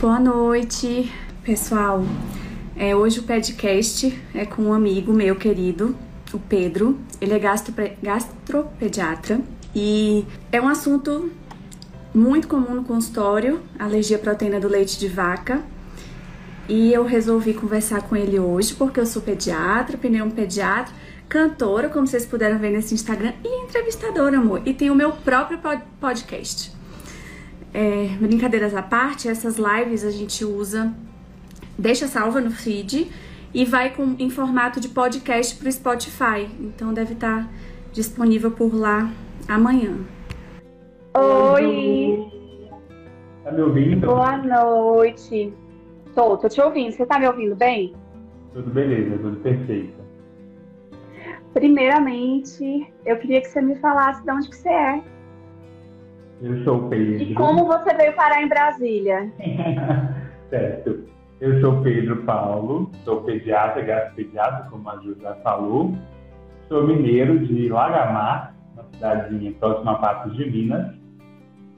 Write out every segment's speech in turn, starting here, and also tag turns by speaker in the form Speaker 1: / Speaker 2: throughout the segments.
Speaker 1: Boa noite, pessoal. É, hoje o podcast é com um amigo meu querido, o Pedro. Ele é gastropediatra e é um assunto muito comum no consultório, alergia à proteína do leite de vaca. E eu resolvi conversar com ele hoje porque eu sou pediatra, pediatra, cantora, como vocês puderam ver nesse Instagram, e entrevistadora, amor. E tenho o meu próprio podcast. É, brincadeiras à parte, essas lives a gente usa, deixa salva no feed e vai com, em formato de podcast para o Spotify. Então deve estar tá disponível por lá amanhã.
Speaker 2: Oi!
Speaker 3: Tá me ouvindo?
Speaker 2: Boa noite. Tô, tô te ouvindo. Você tá me ouvindo bem?
Speaker 3: Tudo beleza, tudo perfeito.
Speaker 2: Primeiramente, eu queria que você me falasse de onde que você é.
Speaker 3: Eu sou o Pedro.
Speaker 2: E como você veio parar em Brasília?
Speaker 3: certo. Eu sou Pedro Paulo, sou pediatra, gastropediatra, como a Júlia falou. Sou mineiro de Lagamar, uma cidadezinha próxima a Patos de Minas.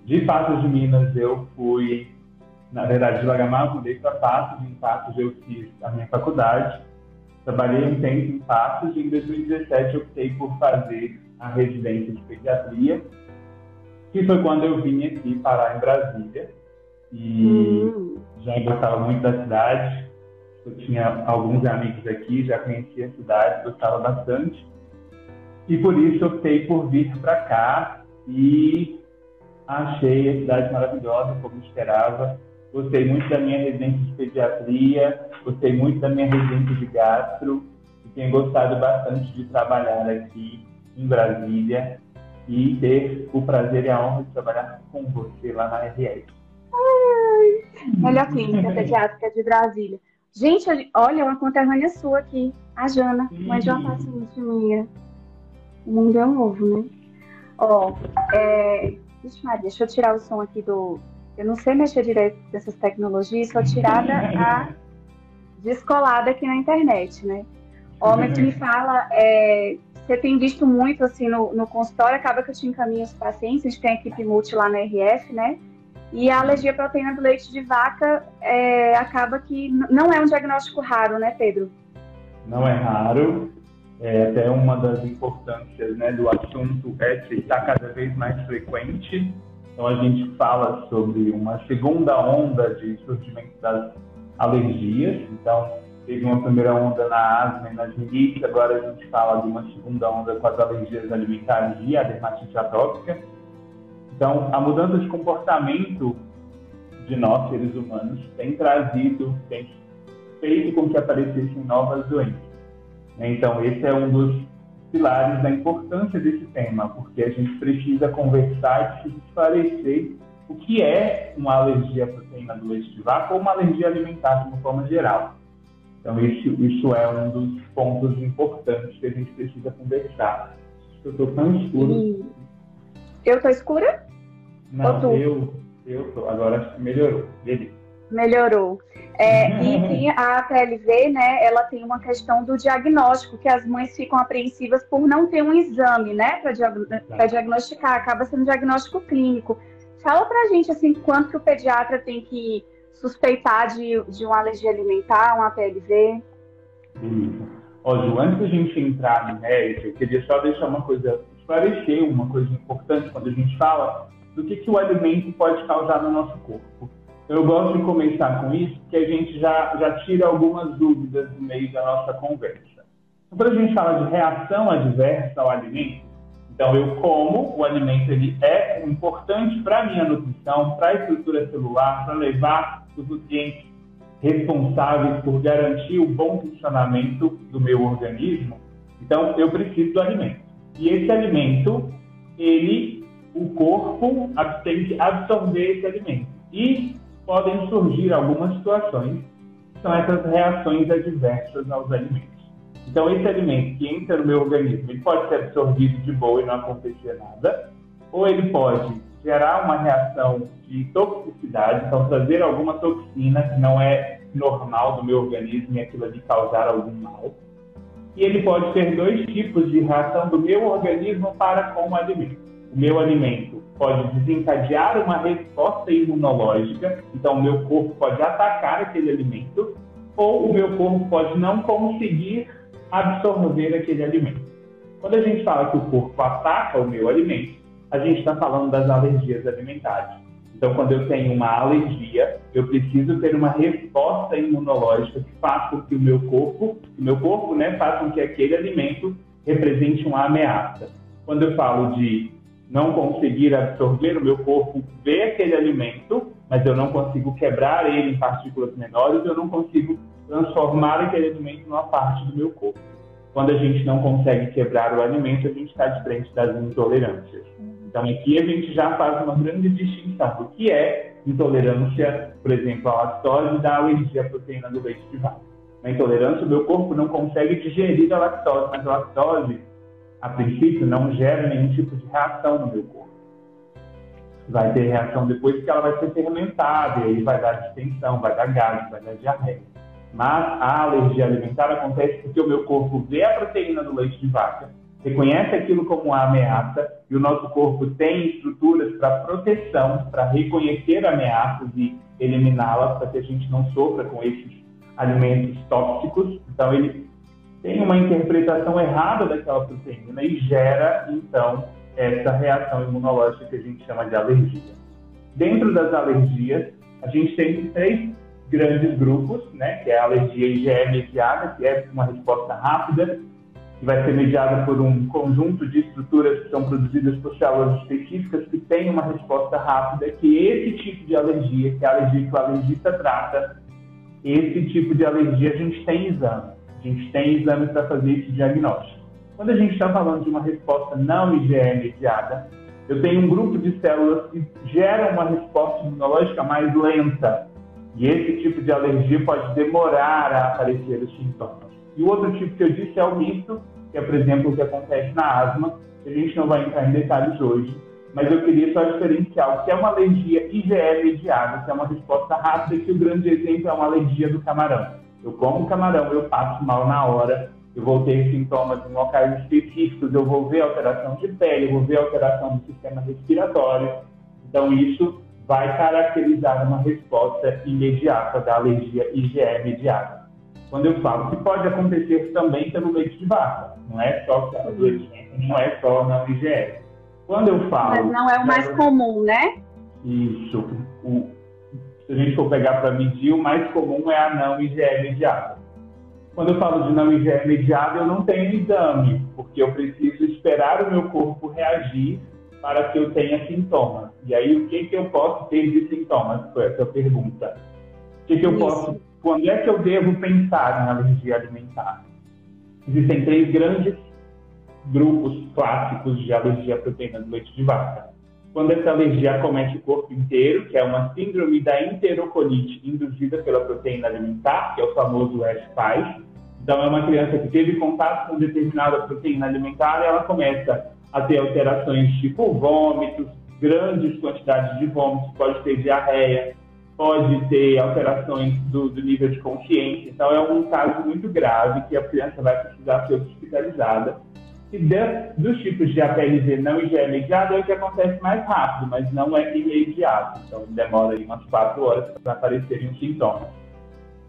Speaker 3: De Patos de Minas eu fui, na verdade, de Lagamar eu mudei para Patos. Em Patos eu fiz a minha faculdade. Trabalhei um tempo em Patos e em 2017 optei por fazer a residência de pediatria que foi quando eu vim aqui parar em Brasília. E hum. já gostava muito da cidade. Eu tinha alguns amigos aqui, já conhecia a cidade, gostava bastante. E por isso optei por vir para cá e achei a cidade maravilhosa, como esperava. Gostei muito da minha residência de pediatria, gostei muito da minha residência de gastro e tenho gostado bastante de trabalhar aqui em Brasília e ter o prazer e a honra de trabalhar com você lá na RS.
Speaker 2: Ai, melhor clínica pediátrica de Brasília. Gente, olha, uma conterrânea sua aqui, a Jana, mãe de uma paciente minha. O mundo é um ovo, né? Ó, é... Vixe, Maria, deixa eu tirar o som aqui do. Eu não sei mexer direito dessas tecnologias, sou tirada a descolada aqui na internet, né? Ó, mas me fala, é, você tem visto muito assim no, no consultório, acaba que eu te encaminho os pacientes, a gente tem a equipe multi lá na RF, né? E a alergia à proteína do leite de vaca é, acaba que não é um diagnóstico raro, né, Pedro?
Speaker 3: Não é raro. É até uma das importâncias né, do assunto é se está cada vez mais frequente. Então a gente fala sobre uma segunda onda de surgimento das alergias. Então teve uma primeira onda na asma e na rinite, agora a gente fala de uma segunda onda com as alergias alimentares e a dermatite atópica. Então, a mudança de comportamento de nós, seres humanos, tem trazido, tem feito com que aparecessem novas doenças. Né? Então, esse é um dos pilares da importância desse tema, porque a gente precisa conversar e esclarecer o que é uma alergia à proteína do leite de vaca ou uma alergia alimentar de uma forma geral. Então, isso, isso é um dos pontos importantes que a gente precisa conversar. Eu estou tão escuro.
Speaker 2: Eu estou escura?
Speaker 3: Não, eu, eu tô. Agora acho que melhorou. Beleza.
Speaker 2: Melhorou. É, e a PLV, né, ela tem uma questão do diagnóstico, que as mães ficam apreensivas por não ter um exame, né, para diag diagnosticar, acaba sendo diagnóstico clínico. Fala pra gente, assim, quanto que o pediatra tem que suspeitar de, de uma alergia alimentar, uma PLV?
Speaker 3: Beleza. Ó, Ju, antes da gente entrar no mérito, eu queria só deixar uma coisa, esclarecer uma coisa importante quando a gente fala do que, que o alimento pode causar no nosso corpo. Eu gosto de começar com isso, porque a gente já, já tira algumas dúvidas no meio da nossa conversa. Então, quando a gente fala de reação adversa ao alimento, então, eu como, o alimento ele é importante para a minha nutrição, para a estrutura celular, para levar os nutrientes responsáveis por garantir o bom funcionamento do meu organismo. Então, eu preciso do alimento. E esse alimento, ele, o corpo tem que absorver esse alimento. E podem surgir algumas situações que são essas reações adversas aos alimentos. Então, esse alimento que entra no meu organismo, ele pode ser absorvido de boa e não acontecer nada, ou ele pode gerar uma reação de toxicidade, então trazer alguma toxina que não é normal do meu organismo e aquilo ali causar algum mal. E ele pode ter dois tipos de reação do meu organismo para com o alimento. O meu alimento pode desencadear uma resposta imunológica, então o meu corpo pode atacar aquele alimento, ou o meu corpo pode não conseguir absorver aquele alimento. Quando a gente fala que o corpo ataca o meu alimento, a gente está falando das alergias alimentares. Então, quando eu tenho uma alergia, eu preciso ter uma resposta imunológica que faça com que o meu corpo, o meu corpo, né, faça com que aquele alimento represente uma ameaça. Quando eu falo de não conseguir absorver, o meu corpo vê aquele alimento, mas eu não consigo quebrar ele em partículas menores, eu não consigo transformar aquele alimento numa parte do meu corpo. Quando a gente não consegue quebrar o alimento, a gente está de frente das intolerâncias. Então, aqui a gente já faz uma grande distinção do que é intolerância, por exemplo, à lactose da alergia à proteína do leite de vaca. Na intolerância, o meu corpo não consegue digerir a lactose, mas a lactose, a princípio, não gera nenhum tipo de reação no meu corpo. Vai ter reação depois que ela vai ser fermentada, e aí vai dar distensão, vai dar gás, vai dar diarreia. Mas a alergia alimentar acontece porque o meu corpo vê a proteína do leite de vaca reconhece aquilo como uma ameaça e o nosso corpo tem estruturas para proteção, para reconhecer ameaças e eliminá-las, para que a gente não sofra com esses alimentos tóxicos. Então, ele tem uma interpretação errada daquela proteína e gera, então, essa reação imunológica que a gente chama de alergia. Dentro das alergias, a gente tem três grandes grupos, né, que é a alergia IgE mediada, que é uma resposta rápida, que vai ser mediada por um conjunto de estruturas que são produzidas por células específicas que têm uma resposta rápida, que esse tipo de alergia, que é a alergia que o alergista trata, esse tipo de alergia a gente tem exame. A gente tem exame para fazer esse diagnóstico. Quando a gente está falando de uma resposta não IgE mediada, eu tenho um grupo de células que geram uma resposta imunológica mais lenta. E esse tipo de alergia pode demorar a aparecer os sintomas. E o outro tipo que eu disse é o misto, que é, por exemplo, o que acontece na asma. A gente não vai entrar em detalhes hoje, mas eu queria só diferenciar o que é uma alergia IgE mediada, que é uma resposta rápida, que o grande exemplo é uma alergia do camarão. Eu como camarão, eu passo mal na hora, eu vou ter sintomas em locais específicos, eu vou ver alteração de pele, eu vou ver alteração do sistema respiratório. Então, isso vai caracterizar uma resposta imediata da alergia IgE mediada quando eu falo que pode acontecer também pelo leite de vaca, não é só pelo leite, não é só na IgE. Quando eu falo.
Speaker 2: Mas não é o mais comum, né?
Speaker 3: Isso. O, se a gente for pegar para medir, o mais comum é a não IgE mediada. Quando eu falo de não IgE mediada, eu não tenho exame, porque eu preciso esperar o meu corpo reagir para que eu tenha sintomas. E aí, o que, que eu posso ter de sintomas? Foi essa pergunta. O que, que eu Isso. posso quando é que eu devo pensar em alergia alimentar? Existem três grandes grupos clássicos de alergia à proteína do leite de vaca. Quando essa alergia acomete o corpo inteiro, que é uma síndrome da enterocolite induzida pela proteína alimentar, que é o famoso S-PAI. Então, é uma criança que teve contato com determinada proteína alimentar e ela começa a ter alterações tipo vômitos, grandes quantidades de vômitos, pode ter diarreia, pode ter alterações do, do, nível de consciência. Então, é um caso muito grave que a criança vai precisar ser hospitalizada. E de, dos tipos de APLV não IgE mediado é o que acontece mais rápido, mas não é imediato. Então, demora aí umas quatro horas para aparecerem os sintomas.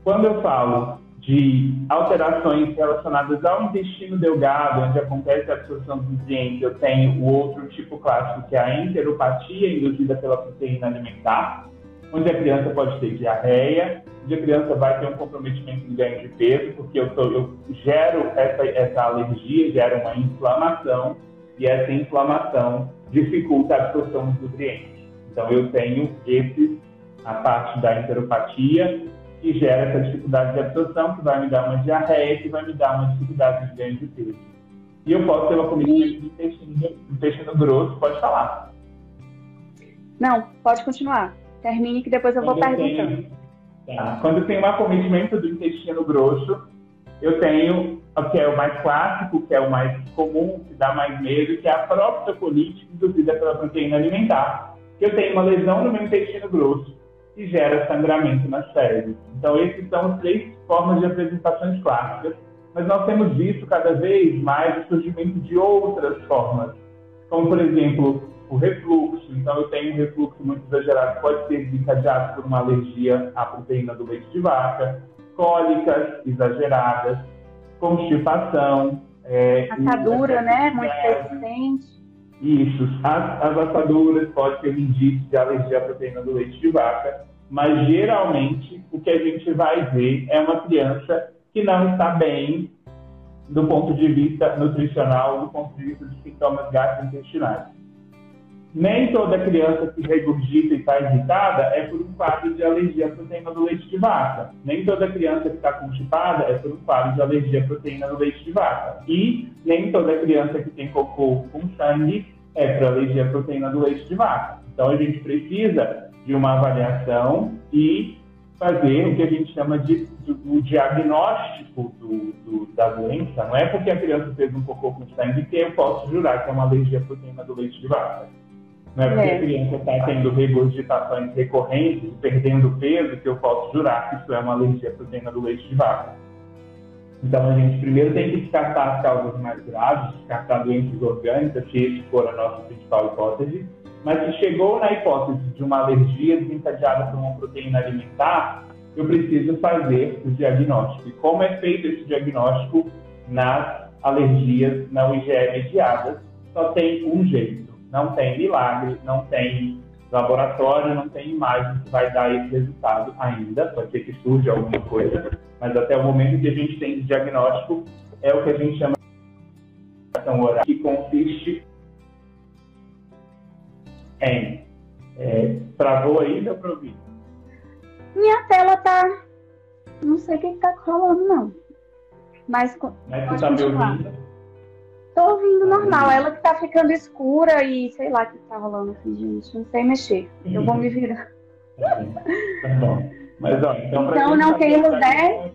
Speaker 3: Quando eu falo de alterações relacionadas ao intestino delgado, onde acontece a absorção dos nutrientes, eu tenho o outro tipo clássico, que é a enteropatia induzida pela proteína alimentar onde a criança pode ter diarreia, a criança vai ter um comprometimento de ganho de peso, porque eu, tô, eu gero essa, essa alergia, gera uma inflamação, e essa inflamação dificulta a absorção dos nutrientes. Então, eu tenho esse, a parte da enteropatia, que gera essa dificuldade de absorção, que vai me dar uma diarreia, que vai me dar uma dificuldade de ganho de peso. E eu posso ter uma acometimento de intestino, intestino grosso, pode falar.
Speaker 2: Não, pode continuar. Termine que depois eu vou perguntando.
Speaker 3: Tá. Quando tem um acometimento do intestino grosso, eu tenho o que é o mais clássico, que é o mais comum, que dá mais medo, que é a proctocolite induzida pela proteína alimentar. Eu tenho uma lesão no meu intestino grosso que gera sangramento nas fezes. Então, esses são as três formas de apresentações clássicas. mas nós temos visto cada vez mais o surgimento de outras formas, como, por exemplo, o refluxo. Então, eu tenho um refluxo muito exagerado pode ser desencadeado por uma alergia à proteína do leite de vaca, cólicas exageradas, constipação.
Speaker 2: É, Assadura, né? Muito persistente.
Speaker 3: Isso. As, as assaduras podem ser um indício de alergia à proteína do leite de vaca, mas geralmente o que a gente vai ver é uma criança que não está bem do ponto de vista nutricional, do ponto de vista de sintomas gastrointestinais. Nem toda criança que regurgita e está irritada é por um quadro de alergia à proteína do leite de vaca. Nem toda criança que está constipada é por um quadro de alergia à proteína do leite de vaca. E nem toda criança que tem cocô com sangue é por alergia à proteína do leite de vaca. Então a gente precisa de uma avaliação e fazer o que a gente chama de, o diagnóstico do, do, da doença. Não é porque a criança fez um cocô com sangue que eu posso jurar que é uma alergia à proteína do leite de vaca. Não é porque é. a criança está tendo regurgitações recorrentes, perdendo peso, que eu posso jurar que isso é uma alergia à proteína do leite de vaca. Então, a gente primeiro tem que descartar as causas mais graves, descartar doenças orgânicas, se esse for a nossa principal hipótese, mas se chegou na hipótese de uma alergia desencadeada por uma proteína alimentar, eu preciso fazer o diagnóstico. E como é feito esse diagnóstico nas alergias não IgE mediadas? Só tem um jeito. Não tem milagre, não tem laboratório, não tem imagem que vai dar esse resultado ainda. Pode ser que surja alguma coisa, mas até o momento que a gente tem de diagnóstico é o que a gente chama de oral, que consiste em. É, travou aí, deu para ouvir?
Speaker 2: Minha tela tá. Não sei o que, está rolando, não. Mas.
Speaker 3: Mas tu tá me ouvindo?
Speaker 2: Tô ouvindo normal. Ela que tá ficando escura e sei lá o que tá rolando aqui, gente. Não sei mexer. Eu vou me virar.
Speaker 3: Tá, bom. Mas, ó, então,
Speaker 2: então não temos, né?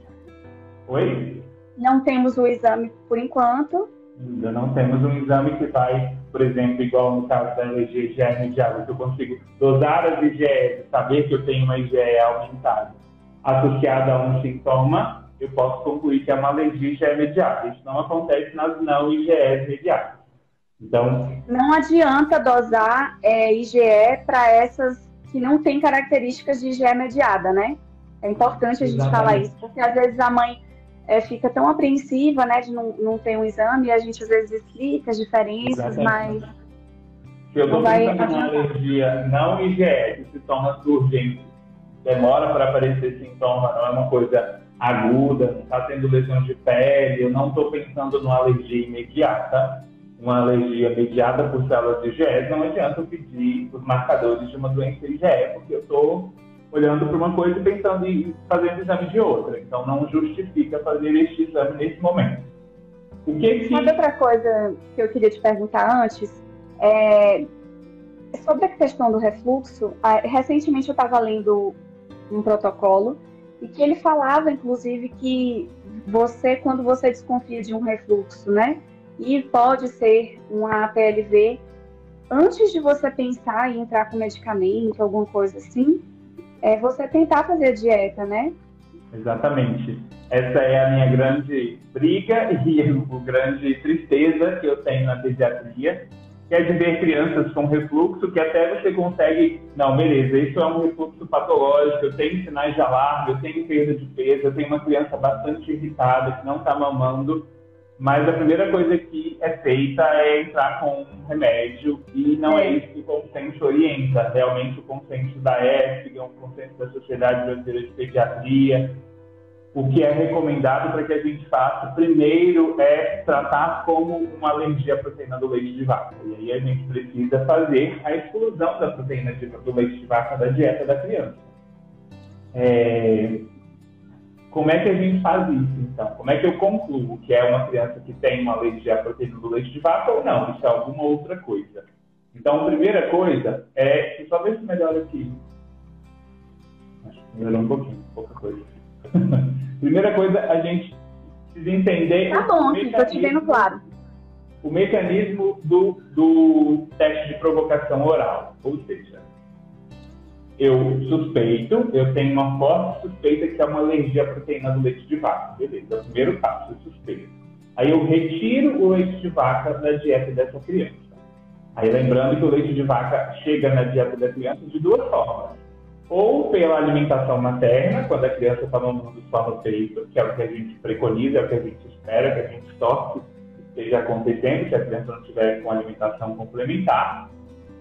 Speaker 3: Oi?
Speaker 2: Não temos o exame por enquanto.
Speaker 3: Ainda não temos um exame que vai, por exemplo, igual no caso da alergia IgE imediata, que eu consigo dosar as IgE, saber que eu tenho uma IgE aumentada, associada a um sintoma, eu posso concluir que é uma alergia imediata. Isso não acontece nas não IgEs imediatas. Então,
Speaker 2: não adianta dosar é, IgE para essas que não têm características de IgE mediada, né? É importante a gente Exatamente. falar isso, porque às vezes a mãe é, fica tão apreensiva, né, de não, não ter um exame, e a gente às vezes explica as diferenças, Exatamente. mas.
Speaker 3: Se eu estou pensando em alergia não IgE, que sintomas urgentes, demora para aparecer sintoma, não é uma coisa aguda, não está tendo lesão de pele, eu não estou pensando numa alergia imediata, uma alergia mediada por células IgE, não adianta eu pedir os marcadores de uma doença IgE, porque eu estou olhando para uma coisa e pensando em fazer exame de outra. Então, não justifica fazer este exame nesse momento.
Speaker 2: O que que... Sabe outra coisa que eu queria te perguntar antes? É... Sobre a questão do refluxo, recentemente eu estava lendo um protocolo e que ele falava, inclusive, que você, quando você desconfia de um refluxo, né, e pode ser um APLV, antes de você pensar em entrar com medicamento, alguma coisa assim, é você tentar fazer dieta, né?
Speaker 3: Exatamente. Essa é a minha grande briga e a grande tristeza que eu tenho na pediatria, que é de ver crianças com refluxo que até você consegue, não, beleza, isso é um refluxo patológico, eu tenho sinais de alarme, eu tenho perda de peso, eu tenho uma criança bastante irritada que não está mamando, mas a primeira coisa que é feita é entrar com um remédio e não é isso que o consenso orienta. Realmente o consenso da EFG, o consenso da Sociedade Brasileira de Pediatria, o que é recomendado para que a gente faça primeiro é tratar como uma alergia à proteína do leite de vaca. E aí a gente precisa fazer a exclusão da proteína do leite de vaca da dieta da criança. É, como é que a gente faz isso, então? Como é que eu concluo que é uma criança que tem uma alergia à proteína do leite de vaca ou não? Isso é alguma outra coisa. Então, a primeira coisa é... Só ver se melhora aqui. Acho que melhorou um pouquinho, pouca coisa. primeira coisa, a gente precisa entender...
Speaker 2: Tá bom, estou te vendo claro.
Speaker 3: O mecanismo do, do teste de provocação oral. Ou seja, eu suspeito, eu tenho uma forte suspeita que é uma alergia à proteína do leite de vaca. Beleza, é o primeiro passo, eu suspeito. Aí eu retiro o leite de vaca da dieta dessa criança. Aí lembrando que o leite de vaca chega na dieta da criança de duas formas. Ou pela alimentação materna, quando a criança está no só no peito, que é o que a gente preconiza, é o que a gente espera, que a gente torce que esteja acontecendo, se a criança não tiver com alimentação complementar.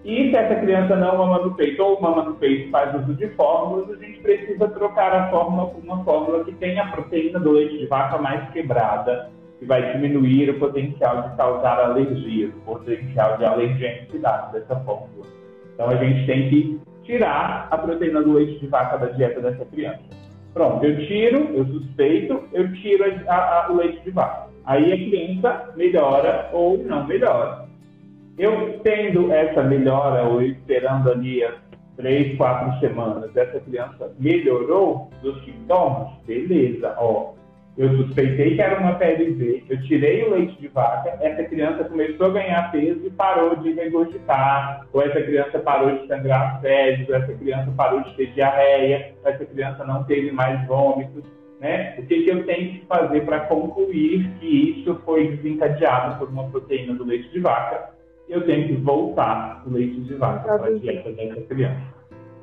Speaker 3: E se essa criança não mama no peito ou mama no peito faz uso de fórmulas, a gente precisa trocar a fórmula por uma fórmula que tenha a proteína do leite de vaca mais quebrada, que vai diminuir o potencial de causar alergias, o potencial de alergenicidade dessa fórmula. Então a gente tem que tirar a proteína do leite de vaca da dieta dessa criança. Pronto, eu tiro, eu suspeito, eu tiro a, a, o leite de vaca. Aí a criança melhora ou não melhora. Eu tendo essa melhora, ou esperando ali as três, quatro semanas, essa criança melhorou dos sintomas, beleza, ó. Eu suspeitei que era uma PLV, eu tirei o leite de vaca, essa criança começou a ganhar peso e parou de regurgitar, ou essa criança parou de sangrar fezes, ou essa criança parou de ter diarreia, ou essa criança não teve mais vômitos, né? O que, que eu tenho que fazer para concluir que isso foi desencadeado por uma proteína do leite de vaca? eu tenho que voltar o leite de vaca para a dieta dessa criança.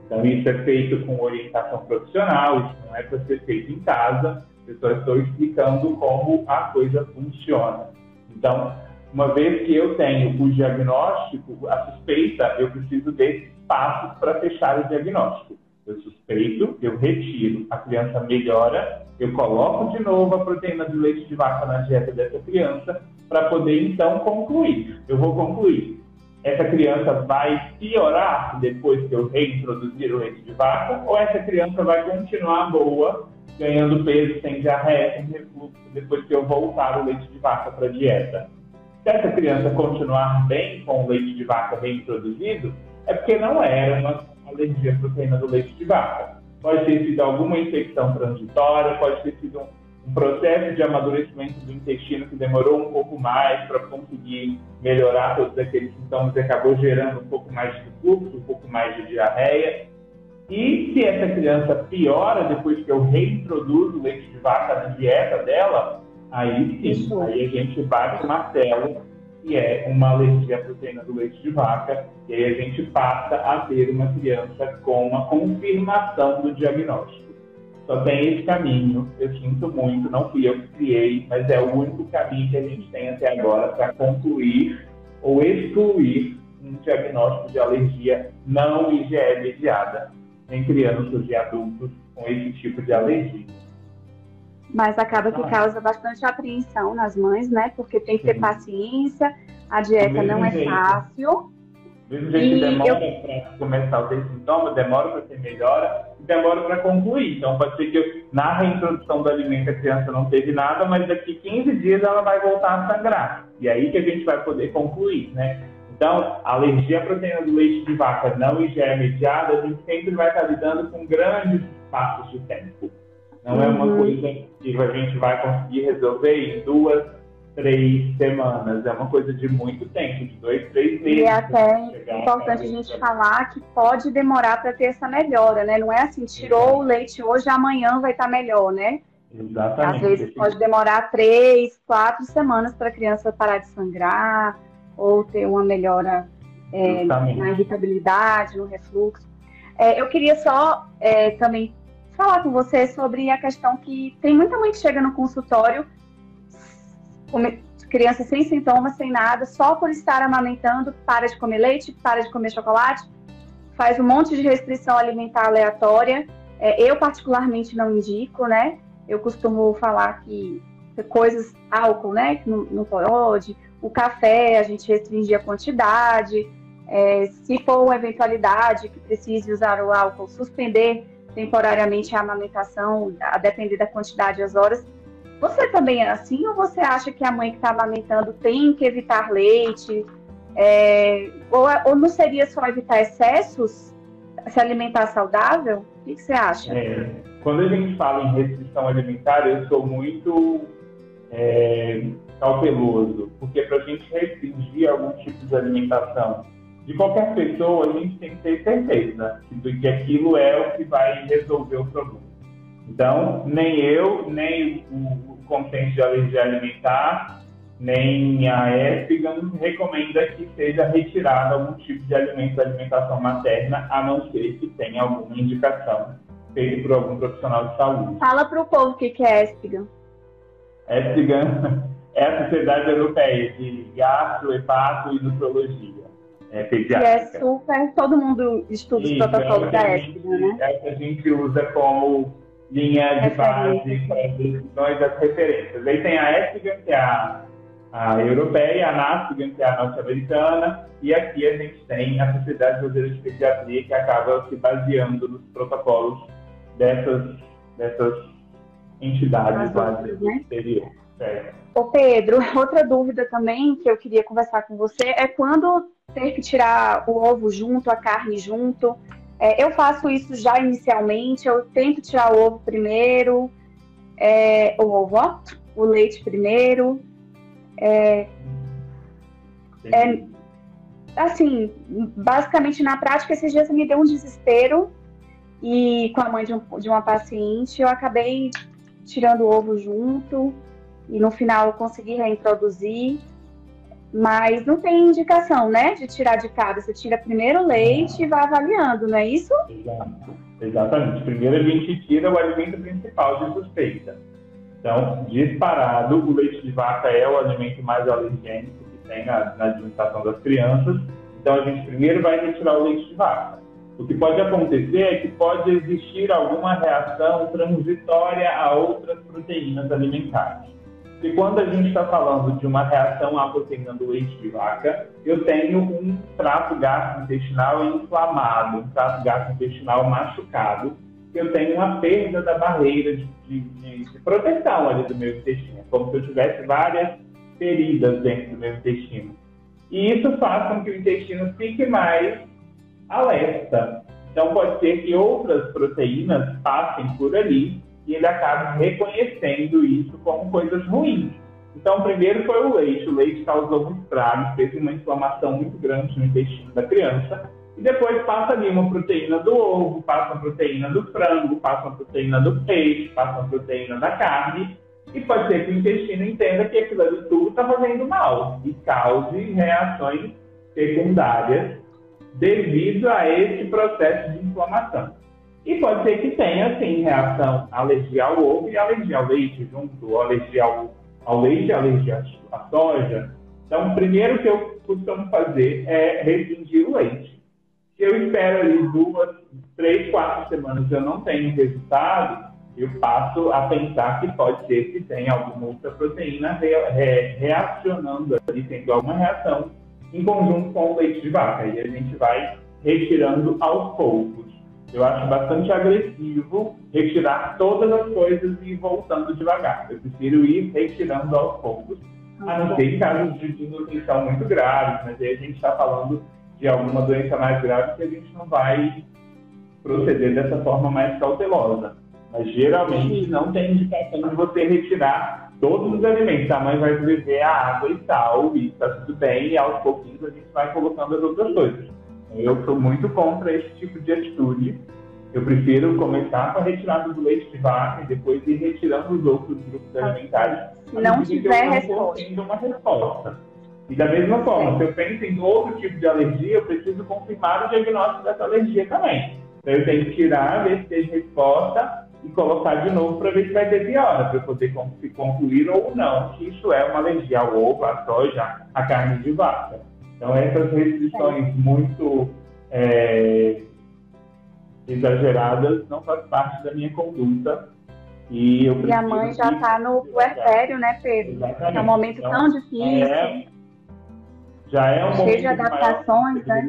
Speaker 3: Então, isso é feito com orientação profissional, isso não é para ser feito em casa, eu só estou explicando como a coisa funciona. Então, uma vez que eu tenho o diagnóstico, a suspeita, eu preciso desses passos para fechar o diagnóstico. Eu suspeito, eu retiro, a criança melhora, eu coloco de novo a proteína do leite de vaca na dieta dessa criança para poder então concluir. Eu vou concluir. Essa criança vai piorar depois que eu reintroduzir o leite de vaca ou essa criança vai continuar boa, ganhando peso sem diarreia, sem refluxo, depois que eu voltar o leite de vaca para a dieta? Se essa criança continuar bem com o leite de vaca reintroduzido, é porque não era uma alergia à proteína do leite de vaca. Pode ter sido alguma infecção transitória, pode ter sido um, um processo de amadurecimento do intestino que demorou um pouco mais para conseguir melhorar todos aqueles sintomas e acabou gerando um pouco mais de fluxo, um pouco mais de diarreia. E se essa criança piora depois que eu reintroduzo o leite de vaca na dieta dela, aí sim, aí a gente bate o martelo que é uma alergia à proteína do leite de vaca, e aí a gente passa a ter uma criança com uma confirmação do diagnóstico. Só tem esse caminho, eu sinto muito, não fui eu que criei, mas é o único caminho que a gente tem até agora para concluir ou excluir um diagnóstico de alergia não IgE mediada em crianças e adultos com esse tipo de alergia.
Speaker 2: Mas acaba que ah. causa bastante apreensão nas mães, né? Porque tem que ter Sim. paciência, a dieta não é jeito. fácil.
Speaker 3: Mesmo jeito que demora eu... para começar a ter sintomas, demora para ter melhora e demora para concluir. Então pode ser que na reintrodução do alimento a criança não teve nada, mas daqui 15 dias ela vai voltar a sangrar. E aí que a gente vai poder concluir, né? Então, a alergia à proteína do leite de vaca não IgE mediada, a gente sempre vai estar lidando com grandes passos de tempo. Não uhum. é uma uhum. coisa que a gente vai conseguir resolver em duas, três semanas. É uma coisa de muito tempo, de dois, três meses.
Speaker 2: E é até importante a gente falar que pode demorar para ter essa melhora, né? Não é assim, tirou o leite hoje, amanhã vai estar tá melhor, né?
Speaker 3: Exatamente.
Speaker 2: Às vezes pode demorar três, quatro semanas para a criança parar de sangrar ou ter uma melhora é, na irritabilidade, no refluxo. É, eu queria só é, também falar com você sobre a questão que tem muita mãe que chega no consultório, criança sem sintomas, sem nada, só por estar amamentando, para de comer leite, para de comer chocolate, faz um monte de restrição alimentar aleatória. É, eu, particularmente, não indico, né? Eu costumo falar que coisas, álcool, né? Que não, não pode, o café, a gente restringir a quantidade. É, se for uma eventualidade que precise usar o álcool, suspender temporariamente a amamentação, a depender da quantidade e as horas. Você também é assim ou você acha que a mãe que está amamentando tem que evitar leite? É, ou, ou, não seria só evitar excessos, se alimentar saudável? O que, que você acha?
Speaker 3: É, quando a gente fala em restrição alimentar, eu sou muito é, cauteloso, porque para a gente restringir algum tipo de alimentação de qualquer pessoa, a gente tem que ter certeza de que aquilo é o que vai resolver o problema. Então, nem eu, nem o, Consenso de Alergia Alimentar, nem a ESPGAN recomenda que seja retirado algum tipo de alimento da alimentação materna, a não ser que tenha alguma indicação feita por algum profissional de saúde.
Speaker 2: Fala para o povo o que é ESPGAN.
Speaker 3: ESPGAN é a Sociedade Europeia de Gastro, Hepato e Nutrologia. É, pediátrica.
Speaker 2: E é super, todo mundo estuda os protocolos da ESPGAN, né?
Speaker 3: É que a gente usa como linha de base para decisões das referências. Aí tem a ESPGAN, que é a, a europeia, a NASPGAN, que é a norte-americana, e aqui a gente tem a Sociedade Brasileira de Pediatria, que acaba se baseando nos protocolos dessas, dessas entidades lá do né? exterior.
Speaker 2: Ô Pedro, outra dúvida também que eu queria conversar com você é quando ter que tirar o ovo junto, a carne junto. É, eu faço isso já inicialmente, eu tento tirar o ovo primeiro, é, o ovo, ó, o leite primeiro. É, é, assim, basicamente na prática, esses dias me deu um desespero e com a mãe de, um, de uma paciente, eu acabei tirando o ovo junto e no final eu consegui reintroduzir. Mas não tem indicação, né, de tirar de cada. Você tira primeiro o leite e vai avaliando, não é isso?
Speaker 3: Exatamente. Primeiro a gente tira o alimento principal de suspeita. Então, disparado, o leite de vaca é o alimento mais alergênico que tem na, na alimentação das crianças. Então, a gente primeiro vai retirar o leite de vaca. O que pode acontecer é que pode existir alguma reação transitória a outras proteínas alimentares. E quando a gente está falando de uma reação à proteína do leite de vaca, eu tenho um trato gastrointestinal inflamado, um trato gastrointestinal machucado, eu tenho uma perda da barreira de, de, de, proteção ali do meu intestino, como se eu tivesse várias feridas dentro do meu intestino. E isso faz com que o intestino fique mais alerta. Então pode ser que outras proteínas passem por ali e ele acaba reconhecendo isso como coisas ruins. Então, primeiro foi o leite. O leite causou um estrago, fez uma inflamação muito grande no intestino da criança. E depois passa ali uma proteína do ovo, passa uma proteína do frango, passa uma proteína do peixe, passa uma proteína da carne. E pode ser que o intestino entenda que aquilo ali tudo está fazendo mal e cause reações secundárias devido a esse processo de inflamação. E pode ser que tenha, sim, reação alergia ao ovo e alergia ao leite junto, alergia ao, ao leite alergia à soja. Então, primeiro que eu costumo fazer é restringir o leite. Se eu espero ali duas, três, quatro semanas eu não tenho resultado, eu passo a pensar que pode ser que tenha alguma outra proteína re, re, reacionando ali, tendo alguma reação em conjunto com o leite de vaca. E a gente vai retirando aos poucos. Eu acho bastante agressivo retirar todas as coisas e ir voltando devagar. Eu prefiro ir retirando aos poucos, a não ser em casos de desnutrição muito graves, mas aí a gente está falando de alguma doença mais grave que a gente não vai proceder dessa forma mais cautelosa. Mas geralmente não tem indicação de você retirar todos os alimentos. A mãe vai beber a água e tal, e está tudo bem, e aos pouquinhos a gente vai colocando as outras coisas. Eu sou muito contra esse tipo de atitude. Eu prefiro começar com a retirada do leite de vaca e depois ir retirando os outros grupos alimentares.
Speaker 2: Não tiver resposta.
Speaker 3: uma resposta. E da mesma forma, se eu penso em outro tipo de alergia, eu preciso confirmar o diagnóstico dessa alergia também. Então eu tenho que tirar, ver se tem resposta e colocar de novo para ver se vai ter piora, para eu poder concluir ou não que isso é uma alergia ao ovo, à soja, à carne de vaca. Então, essas restrições muito é, exageradas não faz parte da minha conduta. E, eu
Speaker 2: e a mãe já está no puerpério, né, Pedro? Exatamente. É um momento então, tão difícil. É,
Speaker 3: já é um
Speaker 2: Cheio de adaptações,
Speaker 3: né?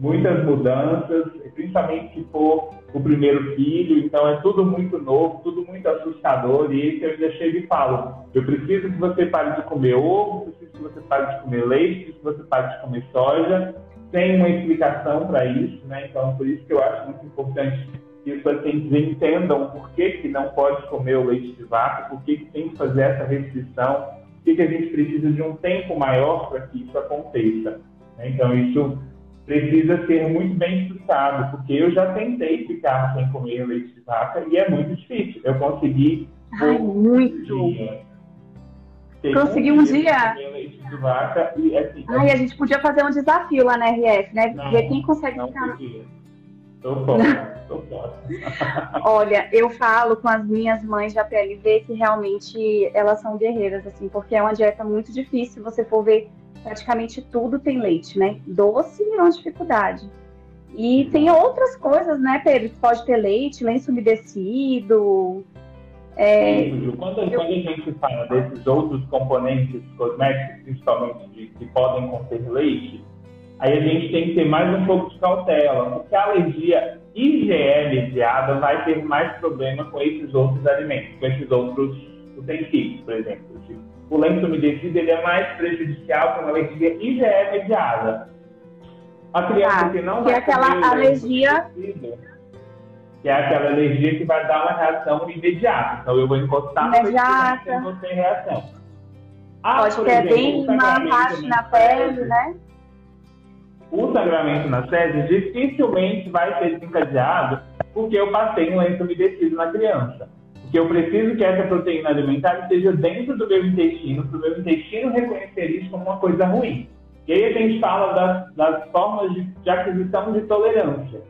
Speaker 3: Muitas mudanças, principalmente se for o primeiro filho, então é tudo muito novo, tudo muito assustador, e esse eu ainda chego e falo, eu preciso que você pare de comer ovo, preciso que você pare de comer leite, preciso que você pare de comer soja, tem uma explicação para isso, né? Então, por isso que eu acho muito importante que os pacientes entendam por que, que não pode comer o leite de vaca, por que, que tem que fazer essa restrição, por que, que a gente precisa de um tempo maior para que isso aconteça. Né? Então, isso precisa ser muito bem explicado, porque eu já tentei ficar sem comer leite de vaca e é muito difícil. Eu consegui.
Speaker 2: Ai, muito! Consegui um dia.
Speaker 3: Leite de vaca e, assim,
Speaker 2: Ai, a gente podia fazer um desafio lá na RF, né? Não, Ver quem consegue não ficar.
Speaker 3: Podia. Tô fora, tô fora.
Speaker 2: Olha, eu falo com as minhas mães da PLV que realmente elas são guerreiras, assim, porque é uma dieta muito difícil. Você for ver, praticamente tudo tem leite, né? Doce é uma dificuldade. E tem outras coisas, né, Pedro? Pode ter leite, lenço umedecido.
Speaker 3: É... Quando, eu... quando, a gente fala desses outros componentes cosméticos, principalmente de, que podem conter leite, aí a gente tem que ter mais um pouco de cautela, porque a alergia IgE mediada vai ter mais problema com esses outros alimentos, com esses outros utensílios, por exemplo. O lenço umedecido ele é mais prejudicial com a alergia IgE mediada. A criança ah, que não
Speaker 2: que é aquela alergia
Speaker 3: que é aquela alergia que vai dar uma reação imediata. Então eu vou encostar
Speaker 2: imediata.
Speaker 3: no você reação.
Speaker 2: Ah, Pode ter bem uma racha na pele, né?
Speaker 3: o sangramento nas fezes dificilmente vai ser desencadeado porque eu passei um lenço umedecido na criança. Porque eu preciso que essa proteína alimentar esteja dentro do meu intestino, para o meu intestino reconhecer isso como uma coisa ruim. E aí a gente fala das, das formas de, de, aquisição de tolerância.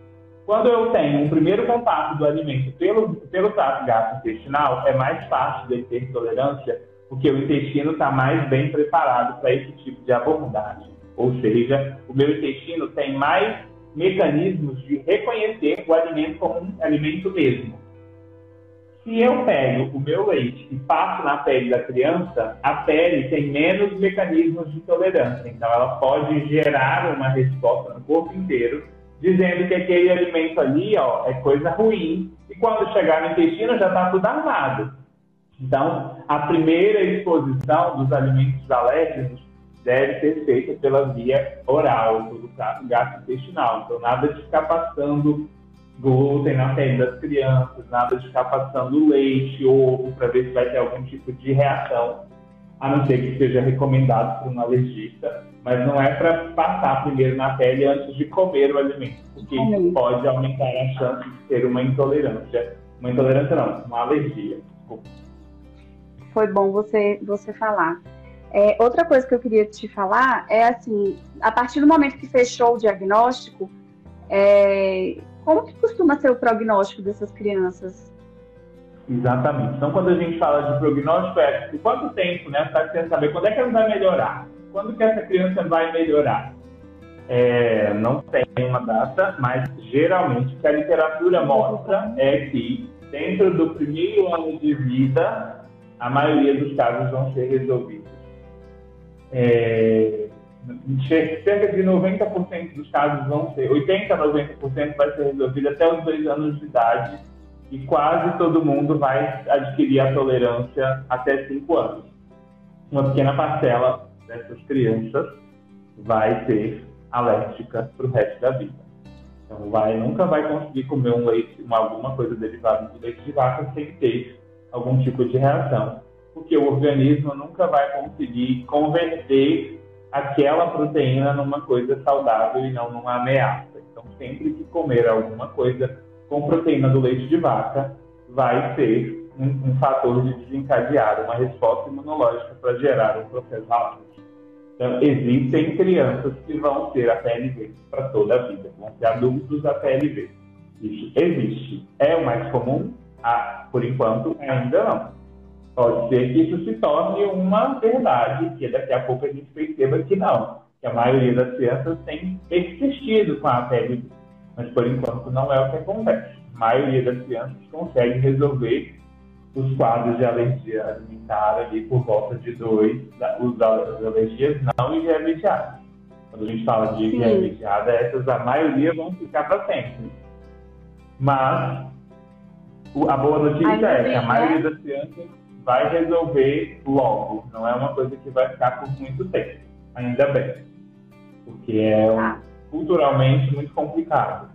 Speaker 3: Quando eu tenho um primeiro contato do alimento pelo, pelo trato gastrointestinal, é mais fácil de ter tolerância, porque o intestino está mais bem preparado para esse tipo de abordagem. Ou seja, o meu intestino tem mais mecanismos de reconhecer o alimento como um alimento mesmo. Se eu pego o meu leite e passo na pele da criança, a pele tem menos mecanismos de tolerância. Então, ela pode gerar uma resposta no corpo inteiro, dizendo que aquele alimento ali ó, é coisa ruim. E quando chegar no intestino, já está tudo armado. Então, a primeira exposição dos alimentos alérgicos deve ser feita pela via oral, pelo gastrointestinal. Então, nada de ficar passando glúten na pele das crianças, nada de ficar passando leite, ovo, para ver se vai ter algum tipo de reação, a não ser que seja recomendado por um alergista. Mas não é para passar primeiro na pele antes de comer o alimento, porque isso pode aumentar a chance de ter uma intolerância. Uma intolerância não, uma alergia. Desculpa.
Speaker 2: Foi bom você, você falar. É, outra coisa que eu queria te falar é assim, a partir do momento que fechou o diagnóstico, é, como que costuma ser o prognóstico dessas crianças?
Speaker 3: Exatamente. Então, quando a gente fala de prognóstico, é por quanto tempo, né? Você querendo saber quando é que ela vai melhorar? Quando que essa criança vai melhorar? É, não tem uma data, mas geralmente o que a literatura mostra é que dentro do primeiro ano de vida, a maioria dos casos vão ser resolvidos é, cerca de 90% dos casos vão ser, 80% a 90% vai ser resolvido até os dois anos de idade e quase todo mundo vai adquirir a tolerância até 5 anos. Uma pequena parcela dessas crianças vai ser alérgica para o resto da vida. Então, vai, nunca vai conseguir comer um leite, uma, alguma coisa derivada de leite de vaca sem ter algum tipo de reação porque o organismo nunca vai conseguir converter aquela proteína numa coisa saudável e não numa ameaça. Então, sempre que comer alguma coisa com proteína do leite de vaca, vai ser um, um fator de desencadear uma resposta imunológica para gerar um processo alérgico. Então, existem crianças que vão ter a PLV para toda a vida, vão ser adultos a PLV. Isso existe. É o mais comum? Ah, por enquanto, ainda não. Pode ser que isso se torne uma verdade, que daqui a pouco a gente perceba que não, que a maioria das crianças tem persistido com a pele, mas por enquanto não é o que acontece. A maioria das crianças consegue resolver os quadros de alergia alimentar ali por volta de dois, os alergias não irremediadas. Quando a gente fala de irremediada, essas a maioria vão ficar para sempre. Mas a boa notícia é que a maioria né? das crianças vai resolver logo. Não é uma coisa que vai ficar por muito tempo. Ainda bem. Porque é ah. culturalmente muito complicado.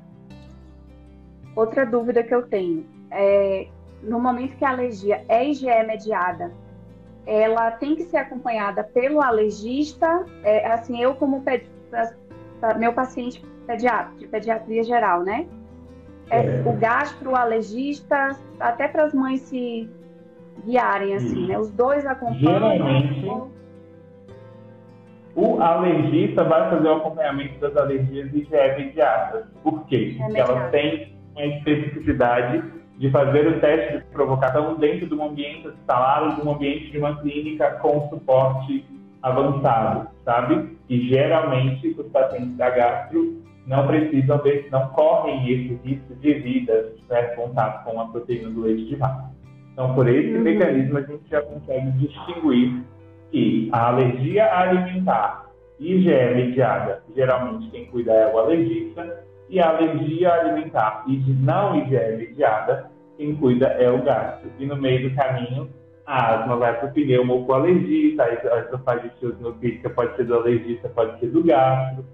Speaker 2: Outra dúvida que eu tenho é no momento que a alergia é IgE mediada, ela tem que ser acompanhada pelo alergista. É, assim, eu como meu paciente pediatra, de pediatria geral, né? É, o gastroalergista, até para as mães se guiarem, assim, né? Os dois acompanham.
Speaker 3: Geralmente, o alergista vai fazer o acompanhamento das alergias e já é pediatra. Por quê? Porque é ela tem uma especificidade de fazer o teste de provocação dentro de um ambiente hospitalar ou de um ambiente de uma clínica com suporte avançado, sabe? E geralmente os pacientes da gastro não precisam ver, não correm esse risco de vida se tiver contato com a proteína do leite de vaca. Então, por esse uhum. mecanismo, a gente já consegue distinguir que a alergia alimentar IgE mediada, geralmente quem cuida é o alergista, e a alergia alimentar e não IgE mediada, quem cuida é o gastro. E no meio do caminho, a asma vai para o pneumo ou para o alergista, a esofagite eosinofílica pode ser do alergista, pode ser do gastro,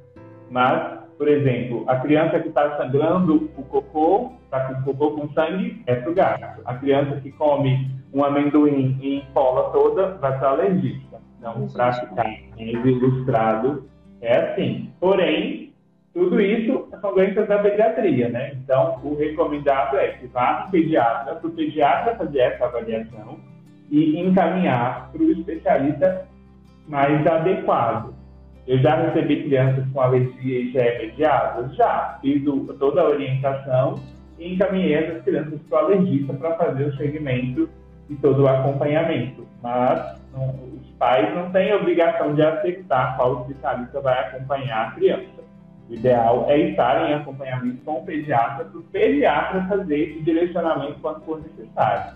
Speaker 3: mas por exemplo, a criança que está sangrando o cocô, está com o cocô com sangue, é para o gato. A criança que come um amendoim e empola toda, vai para alergista. Então, para ficar ilustrado, é assim. Porém, tudo isso são doenças da pediatria, né? Então, o recomendado é que vá para o pediatra, para o pediatra fazer essa avaliação e encaminhar para o especialista mais adequado. Eu já recebi crianças com alergia já imediata? Já. Fiz o, toda a orientação e encaminhei essas crianças para o alergista para fazer o segmento e todo o acompanhamento. Mas não, os pais não têm obrigação de aceitar qual especialista vai acompanhar a criança. O ideal é estar em acompanhamento com o pediatra, para o pediatra fazer esse direcionamento quando for necessário.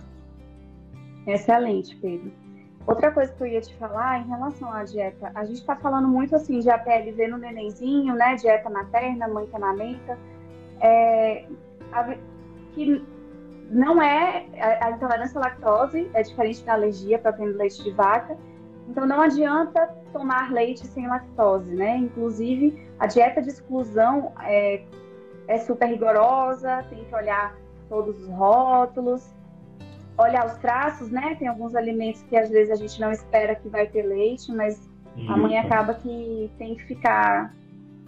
Speaker 2: Excelente, Pedro. Outra coisa que eu ia te falar em relação à dieta, a gente está falando muito assim de APLV no nenenzinho, né? Dieta materna, mãe que amamenta, é, que não é a, a, intolerância à lactose é diferente da alergia para ter leite de vaca. Então não adianta tomar leite sem lactose, né? Inclusive a dieta de exclusão é, é super rigorosa, tem que olhar todos os rótulos olhar os traços, né? Tem alguns alimentos que às vezes a gente não espera que vai ter leite, mas isso. a mãe acaba que tem que ficar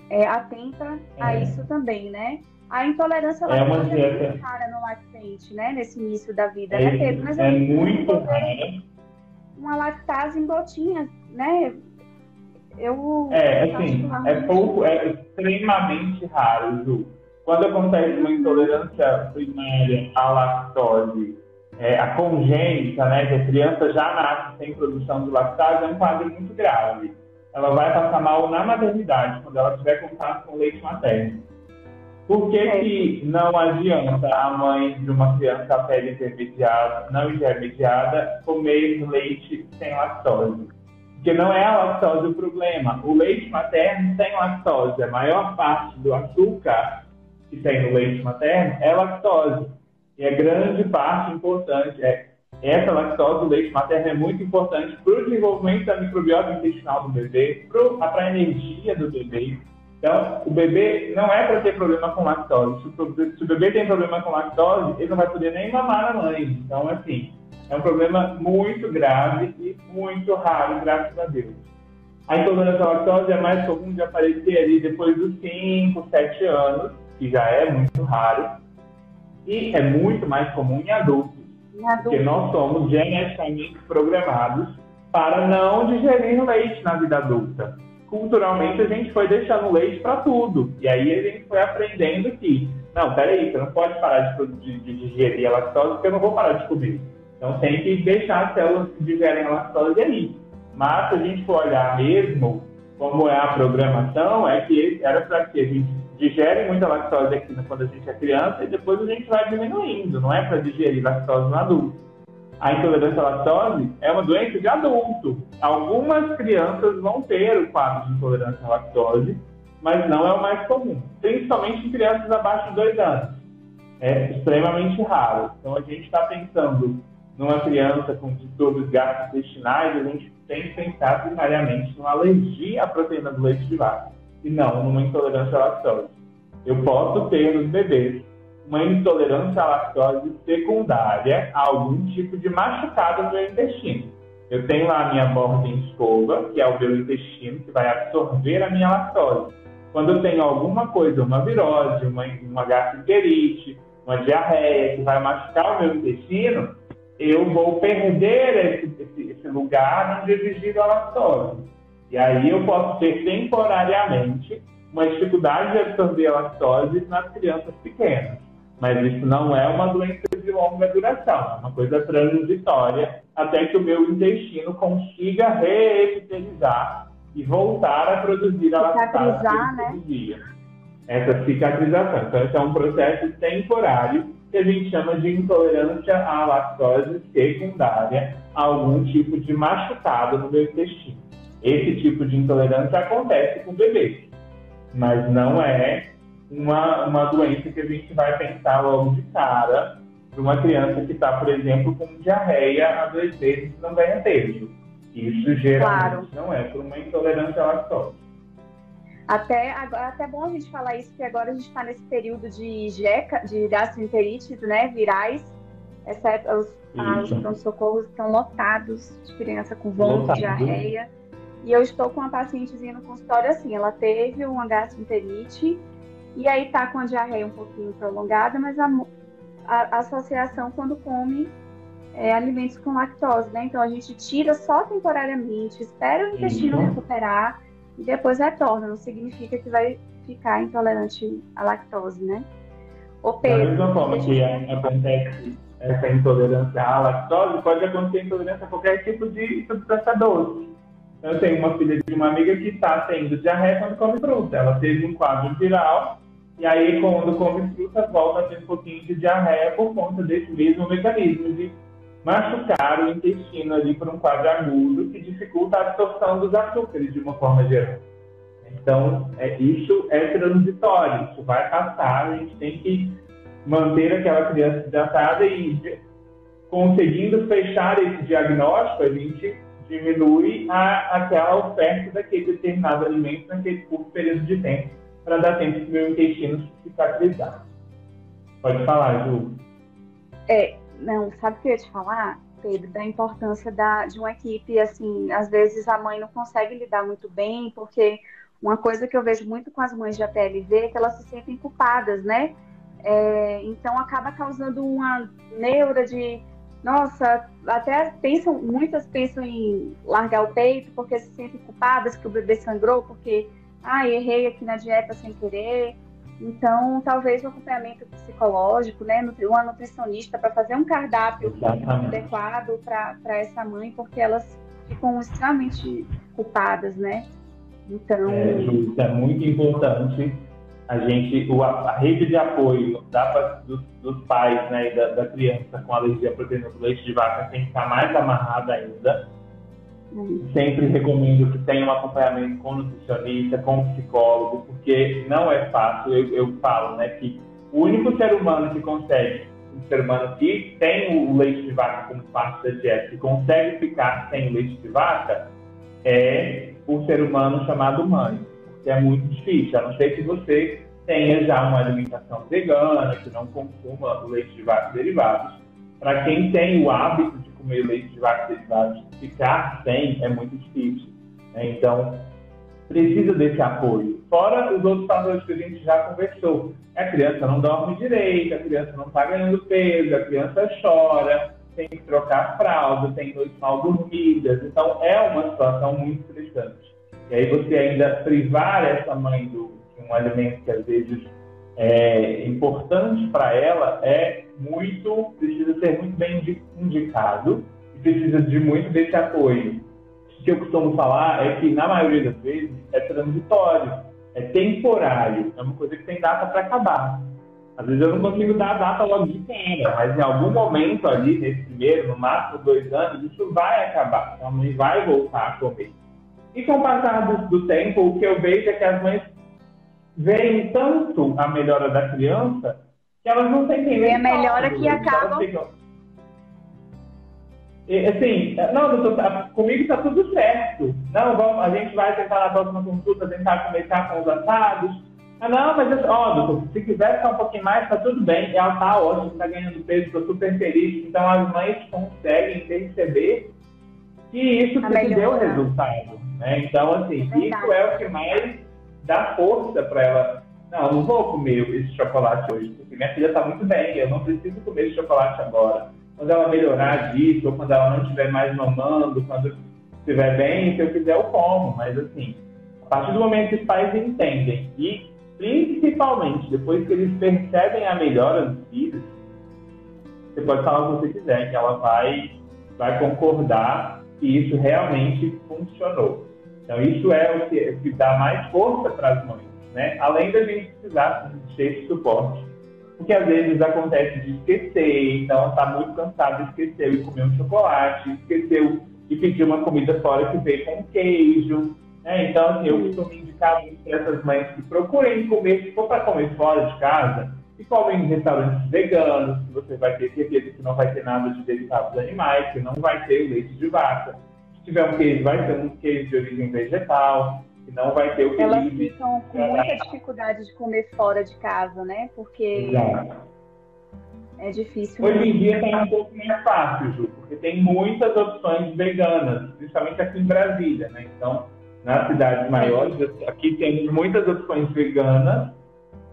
Speaker 2: é, atenta é. a isso também, né? A intolerância
Speaker 3: é uma dieta... é
Speaker 2: muito rara no lactente, né? Nesse início da vida,
Speaker 3: é,
Speaker 2: né,
Speaker 3: Pedro? Mas é muito rara.
Speaker 2: Uma lactase em gotinha, né? Eu
Speaker 3: é assim, é pouco, é extremamente raro, Ju. Quando acontece uma intolerância primária à lactose é, a congênita, né, que a criança já nasce sem produção de lactase, é um quadro muito grave. Ela vai passar mal na maternidade, quando ela tiver contato com leite materno. Por que, é. que não adianta a mãe de uma criança a pele intermediada, não intermediada, comer leite sem lactose? Porque não é a lactose o problema. O leite materno tem lactose. A maior parte do açúcar que tem no leite materno é lactose. E é grande parte importante. É, essa lactose do leite materno é muito importante para o desenvolvimento da microbiota intestinal do bebê, para a energia do bebê. Então, o bebê não é para ter problema com lactose. Se o, se o, bebê tem problema com lactose, ele não vai poder nem mamar a mãe. Então, assim, é um problema muito grave e muito raro, graças a Deus. A intolerância à lactose é mais comum de aparecer ali depois dos 5, 7 anos, que já é muito raro e é muito mais comum em adultos, em adultos. porque nós somos geneticamente programados para não digerir leite na vida adulta. Culturalmente, a gente foi deixando leite para tudo. E aí a gente foi aprendendo que, não, peraí, você não pode parar de, de, de digerir a lactose, porque eu não vou parar de comer. Então tem que deixar as células que digerem a lactose ali. Mas se a gente for olhar mesmo como é a programação, é que era para que a gente digere muita lactose aqui quando a gente é criança e depois a gente vai diminuindo, não é para digerir lactose no adulto. A intolerância à lactose é uma doença de adulto. Algumas crianças vão ter o quadro de intolerância à lactose, mas não é o mais comum, principalmente em crianças abaixo de dois anos. É extremamente raro. Então a gente está pensando numa criança com distúrbios gastrointestinais, a gente tem que pensar primariamente numa alergia à proteína do leite de vaca e não numa intolerância à lactose. Eu posso ter nos bebês uma intolerância à lactose secundária a algum tipo de machucado no meu intestino. Eu tenho lá a minha borda em escova, que é o meu intestino, que vai absorver a minha lactose. quando eu tenho alguma coisa, uma virose, uma, uma gastroenterite, uma diarreia que vai machucar o meu intestino, eu vou perder esse, esse, esse lugar onde exigir a lactose. E aí eu posso ter temporariamente uma dificuldade de absorver a lactose nas crianças pequenas. Mas isso não é uma doença de longa duração, é uma coisa transitória, até que o meu intestino consiga reepitelizar e voltar a produzir a lactose que né? Essa cicatrização. Então, esse é um processo temporário que a gente chama de intolerância à lactose secundária a algum tipo de machucado no meu intestino. Esse tipo de intolerância acontece com bebês, mas não é uma, uma doença que a gente vai pensar logo de cara para uma criança que está, por exemplo, com diarreia há dois meses e não ganha peso. Isso geralmente claro. não é por uma intolerância à lactose.
Speaker 2: Até, até bom a gente falar isso, porque agora a gente está nesse período de jeca, de gastroenterites, né, virais. Essa época, os, os pronto-socorros estão lotados de criança com vômito, diarreia. E eu estou com uma pacientezinha no consultório assim, ela teve uma gastroenterite e aí tá com a diarreia um pouquinho prolongada, mas a, a, associação quando come é, alimentos com lactose, né? Então a gente tira só temporariamente, espera o intestino uhum. recuperar e depois retorna. Não significa que vai ficar intolerante à lactose, né?
Speaker 3: O Pedro, da mesma forma que acontece essa intolerância à lactose, pode acontecer intolerância a qualquer tipo de substância doce. Eu tenho uma filha de uma amiga que está tendo diarreia quando come fruta. Ela teve um quadro viral e aí, quando come fruta, volta a ter um pouquinho de diarreia por conta desse mesmo mecanismo de machucar o intestino ali por um quadro agudo que dificulta a absorção dos açúcares de uma forma geral. Então, é, isso é transitório, isso vai passar, a gente tem que manter aquela criança hidratada e conseguindo fechar esse diagnóstico, a gente diminui a, aquela oferta daquele determinado alimento naquele curto período de tempo para dar tempo para o meu intestino cicatrizar. Pode falar, Ju.
Speaker 2: É, não, sabe o que eu ia te falar, Pedro, da importância da, de uma equipe, assim, às vezes a mãe não consegue lidar muito bem, porque uma coisa que eu vejo muito com as mães de APLV é que elas se sentem culpadas, né? É, então acaba causando uma neura de, nossa, até pensam, muitas pensam em largar o peito porque se sentem culpadas que o bebê sangrou, porque ah, errei aqui na dieta sem querer. Então, talvez o acompanhamento psicológico, né, uma nutricionista para fazer um cardápio Exatamente. adequado para essa mãe, porque elas ficam extremamente culpadas, né?
Speaker 3: Então, é, isso é muito importante a gente, o, a rede de apoio da, dos, dos, pais, né, e da, da criança com alergia à proteína do leite de vaca tem que estar mais amarrada ainda. Sempre recomendo que tenha um acompanhamento com nutricionista, com psicólogo, porque não é fácil. Eu, eu falo, né, que o único ser humano que consegue, um ser humano que tem o leite de vaca como parte da dieta, que consegue ficar sem o leite de vaca, é o ser humano chamado mãe, porque é muito difícil. A não ser que você tenha já uma alimentação vegana, que não consuma leite de vaca derivados. Para quem tem o hábito de comer leite de vaca derivados, ficar sem é muito difícil. Né? Então, precisa desse apoio. Fora os outros fatores que a gente já conversou. A criança não dorme direito, a criança não está ganhando peso, a criança chora, tem que trocar fralda, tem noites mal dormidas. Então, é uma situação muito estressante. E aí você ainda privar essa mãe do, de um alimento que às vezes é importante para ela é muito, precisa ser muito bem indicado e precisa de muito desse apoio. O que eu costumo falar é que, na maioria das vezes, é transitório, é temporário, é uma coisa que tem data para acabar. Às vezes eu não consigo dar a data logo de cara, mas em algum momento ali, nesse primeiro, no máximo dois anos, isso vai acabar. A mãe vai voltar a comer. E com o passar do, do tempo, o que eu vejo é que as mães veem tanto a melhora da criança que elas não têm
Speaker 2: nem. É a melhora que acaba.
Speaker 3: Assim, não, doutor, tá, comigo está tudo certo. Não, vamos, a gente vai tentar na próxima consulta tentar começar com os assados. Ah, não, mas ó, doutor, se quiser ficar um pouquinho mais, está tudo bem. Ela está ótima, está ganhando peso, estou super feliz. Então as mães conseguem perceber que isso que deu resultado. Né? Então, assim, é isso é o que mais dar força para ela. Não, eu não vou comer esse chocolate hoje, porque minha filha está muito bem, eu não preciso comer esse chocolate agora. Quando ela melhorar disso, ou quando ela não estiver mais mamando, quando estiver bem, se eu quiser eu como. Mas assim, a partir do momento que os pais entendem e principalmente depois que eles percebem a melhora dos filhos, você pode falar o que você quiser, que ela vai, vai concordar que isso realmente funcionou. Então, isso é o que, que dá mais força para as mães, né? Além da gente precisar de esse suporte. Porque às vezes acontece de esquecer, então está muito cansado, esqueceu de comer um chocolate, esqueceu de pedir uma comida fora que veio com queijo. Né? Então, assim, eu costumo indicar para essas mães que procurem comer, se for para comer fora de casa, e em restaurantes veganos, que você vai ter certeza que não vai ter nada de derivados animais, que não vai ter leite de vaca. Se tiver um queijo, vai ser um queijo de origem vegetal, que não vai ter o que
Speaker 2: Elas ficam com muita dificuldade de comer fora de casa, né? Porque Exato. é difícil.
Speaker 3: Hoje em dia está um pouco mais fácil, Ju, porque tem muitas opções veganas, principalmente aqui em Brasília, né? Então, nas cidades maiores, aqui tem muitas opções veganas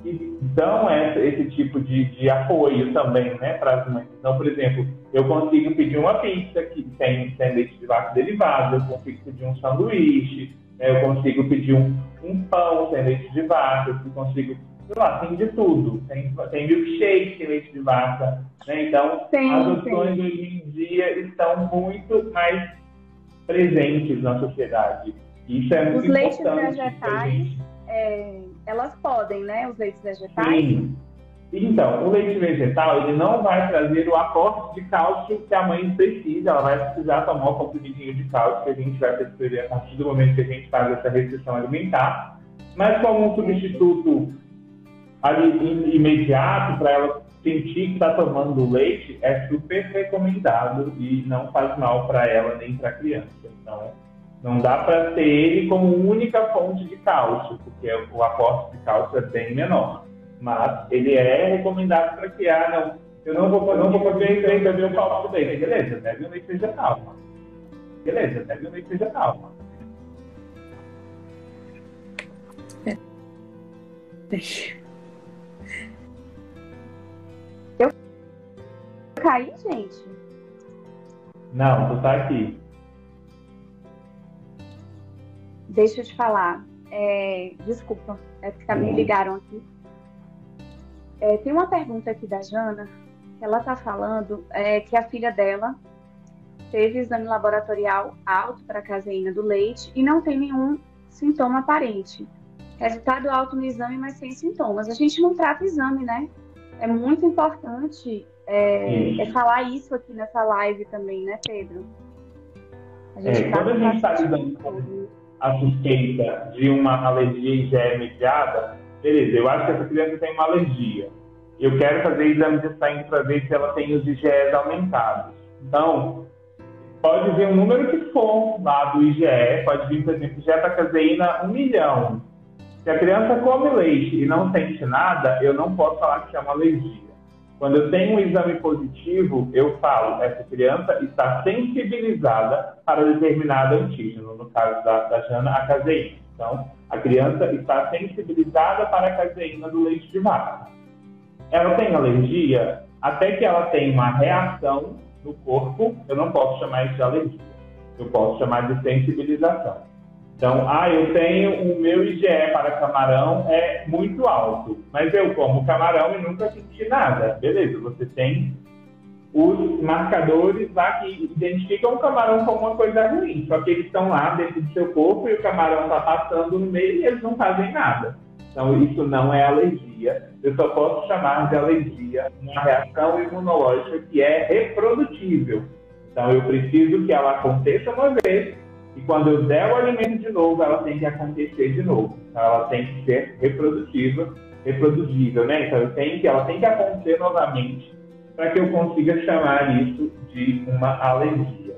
Speaker 3: que dão essa, esse tipo de, de apoio também né, para as mães. Então, por exemplo, eu consigo pedir uma pizza que tem, tem leite de vaca derivado, eu consigo pedir um sanduíche, né, eu consigo pedir um, um pão sem leite de vaca, eu consigo, sei lá, tem de tudo. Tem, tem milkshake sem leite de vaca. Né? Então, sim, as opções sim. hoje em dia estão muito mais presentes na sociedade. Isso é muito
Speaker 2: Os leites vegetais, é, elas podem, né? Os leites vegetais? Sim.
Speaker 3: Então, o leite vegetal, ele não vai trazer o aporte de cálcio que a mãe precisa. Ela vai precisar tomar o comprimidinho de cálcio que a gente vai perceber a partir do momento que a gente faz essa restrição alimentar. Mas como um substituto ali, imediato para ela sentir que está tomando leite, é super recomendado e não faz mal para ela nem para a criança. Então, não dá para ter ele como única fonte de cálcio, porque o aporte de cálcio é bem menor. Mas ele é recomendado para criar, não. Eu não vou, não vou fazer isso beber o copo dele. Beleza, bebe um leite vegetal. Beleza, bebe um leite vegetal.
Speaker 2: Eu caí, gente?
Speaker 3: Não, tu tá aqui.
Speaker 2: Deixa eu te falar. É, desculpa, é que me uhum. ligaram aqui. É, tem uma pergunta aqui da Jana, que ela está falando é, que a filha dela teve exame laboratorial alto para a caseína do leite e não tem nenhum sintoma aparente. Resultado alto no exame, mas sem sintomas. A gente não trata exame, né? É muito importante é, é falar isso aqui nessa live também, né, Pedro?
Speaker 3: A gente é, quando a gente está lidando a suspeita de uma alergia IgE mediada, beleza, eu acho que essa criança tem uma alergia. Eu quero fazer exame de sangue para ver se ela tem os IgEs aumentados. Então, pode vir um número que for lá do IgE, pode vir, por exemplo, IgE caseína 1 milhão. Se a criança come leite e não sente nada, eu não posso falar que é uma alergia. Quando eu tenho um exame positivo, eu falo, essa criança está sensibilizada para determinado antígeno, no caso da, da Jana, a caseína. Então, a criança está sensibilizada para a caseína do leite de vaca. Ela tem alergia, até que ela tenha uma reação no corpo, eu não posso chamar isso de alergia. Eu posso chamar de sensibilização. Então, ah, eu tenho o meu IgE para camarão é muito alto, mas eu como camarão e nunca senti nada. Beleza, você tem os marcadores lá que identificam o camarão como uma coisa ruim, só que eles estão lá dentro do seu corpo e o camarão está passando no meio e eles não fazem nada. Então, isso não é alergia. Eu só posso chamar de alergia uma reação imunológica que é reprodutível. Então, eu preciso que ela aconteça uma vez e quando eu der o alimento de novo, ela tem que acontecer de novo. Então, ela tem que ser reprodutiva, reproduzível, né? Então, eu tenho que, ela tem que acontecer novamente para que eu consiga chamar isso de uma alergia.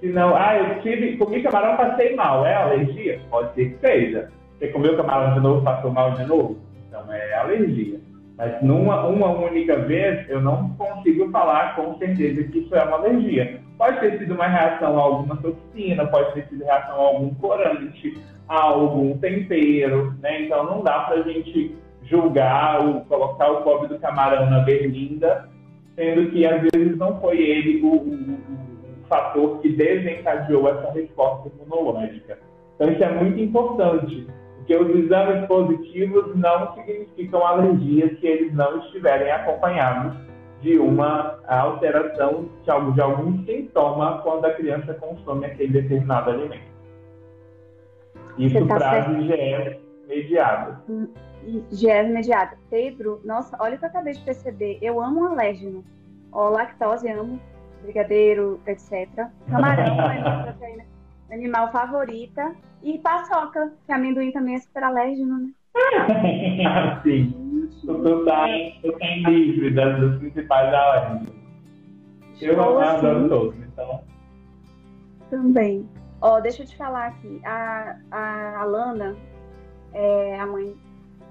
Speaker 3: Se não, ah, eu tive, comi camarão, passei mal, é alergia? Pode ser que seja. Você comeu camarão de novo, passou mal de novo? Então, é alergia. Mas numa uma única vez, eu não consigo falar com certeza que isso é uma alergia Pode ter sido uma reação a alguma toxina, pode ter sido reação a algum corante, a algum tempero, né? Então não dá para a gente julgar, o, colocar o pobre do camarão na berlinda, sendo que às vezes não foi ele o, o, o fator que desencadeou essa resposta imunológica. Então isso é muito importante, porque os exames positivos não significam alergia se eles não estiverem acompanhados de uma alteração de, algum, de algum sintoma quando a criança consome aquele determinado alimento. Isso tá traz IgE mediada.
Speaker 2: IgE mediada. Pedro, nossa, olha o que eu acabei de perceber. Eu amo alérgeno. Ó, lactose, amo. Brigadeiro, etc. Camarão é minha proteína animal favorita. E paçoca, que amendoim também é super alérgeno, né?
Speaker 3: Sim. Tu tá, tu tá livre das, das principais alérgicas. Eu adoro todos, então.
Speaker 2: Também. Ó, oh, deixa eu te falar aqui. A, a Alana, é a mãe,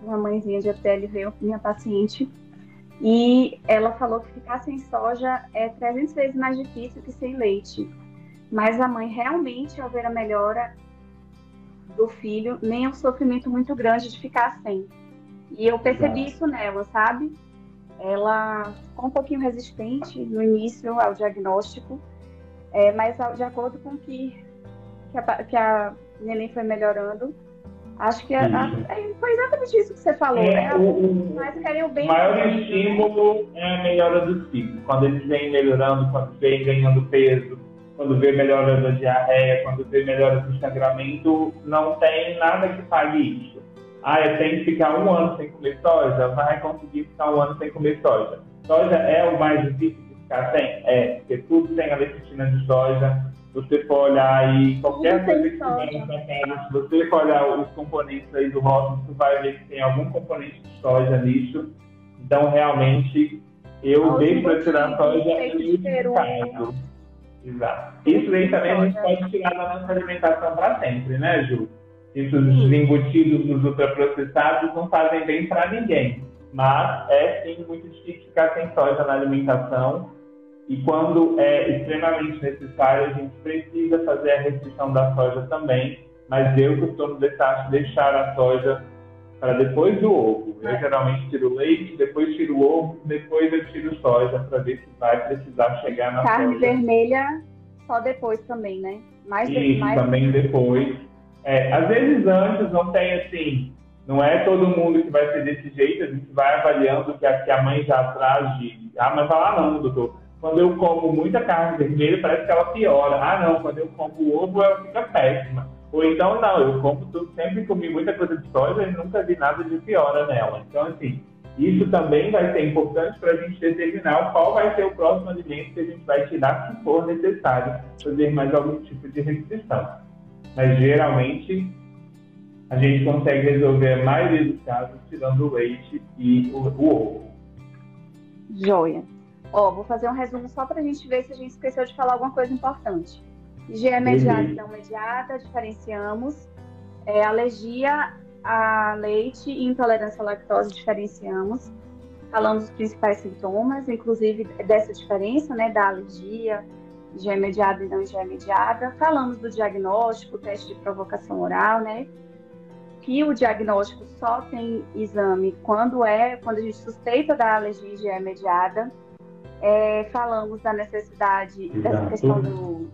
Speaker 2: uma mãezinha de veio minha paciente. E ela falou que ficar sem soja é 300 vezes mais difícil que sem leite. Mas a mãe realmente, ao ver a melhora do filho, nem é um sofrimento muito grande de ficar sem. E eu percebi isso nela, sabe? Ela ficou um pouquinho resistente no início ao diagnóstico, é, mas de acordo com que, que, a, que a neném foi melhorando, acho que a, a, é, foi exatamente isso que você falou, é, né?
Speaker 3: O, mas querem o bem. O maior estímulo é a melhora do ciclo. Quando eles vêm melhorando, quando vêm ganhando peso, quando vê melhora da diarreia, quando vê melhora do sangramento, não tem nada que pague isso. Ah, eu tenho que ficar um ano sem comer soja? Vai conseguir ficar um ano sem comer soja. Soja é o mais difícil de ficar sem? É, porque tudo tem a lecitina de soja. Você for olhar aí qualquer coisa que casa, se você for olhar os componentes aí do rótulo, você vai ver que tem algum componente de soja nisso. Então, realmente, eu deixo para tirar soja em caso. Exato. Isso aí também a gente pode tirar da nossa alimentação para sempre, né, Ju? Isso, os embutidos dos ultraprocessados não fazem bem para ninguém. Mas é sim muito difícil ficar sem soja na alimentação. E quando é extremamente necessário, a gente precisa fazer a restrição da soja também. Mas eu costumo deixar, deixar a soja para depois do ovo. Eu geralmente tiro leite, depois tiro o ovo, depois eu tiro soja para ver se vai precisar chegar na
Speaker 2: Carne soja. vermelha só depois também, né?
Speaker 3: Mais Isso, mais... também depois. É, às vezes antes não tem assim, não é todo mundo que vai ser desse jeito, a gente vai avaliando que a, que a mãe já traz de. Ah, mas lá não, doutor. Quando eu como muita carne vermelha, parece que ela piora. Ah, não, quando eu como ovo, ela fica péssima. Ou então, não, eu como tudo, sempre comi muita coisa de soja e nunca vi nada de piora nela. Então, assim, isso também vai ser importante para a gente determinar qual vai ser o próximo alimento que a gente vai tirar se for necessário fazer mais algum tipo de restrição. Mas, geralmente, a gente consegue resolver a maioria dos casos tirando o leite e o, o ovo.
Speaker 2: Joia. Ó, vou fazer um resumo só para a gente ver se a gente esqueceu de falar alguma coisa importante. IgE mediada e não mediada, diferenciamos. É, alergia a leite e intolerância à lactose, diferenciamos. Falamos dos principais sintomas, inclusive dessa diferença, né, da alergia, IgE mediada e não IgE mediada. Falamos do diagnóstico, teste de provocação oral, né, que o diagnóstico só tem exame quando é, quando a gente suspeita da alergia IgE mediada. É, falamos da necessidade Exato. dessa questão do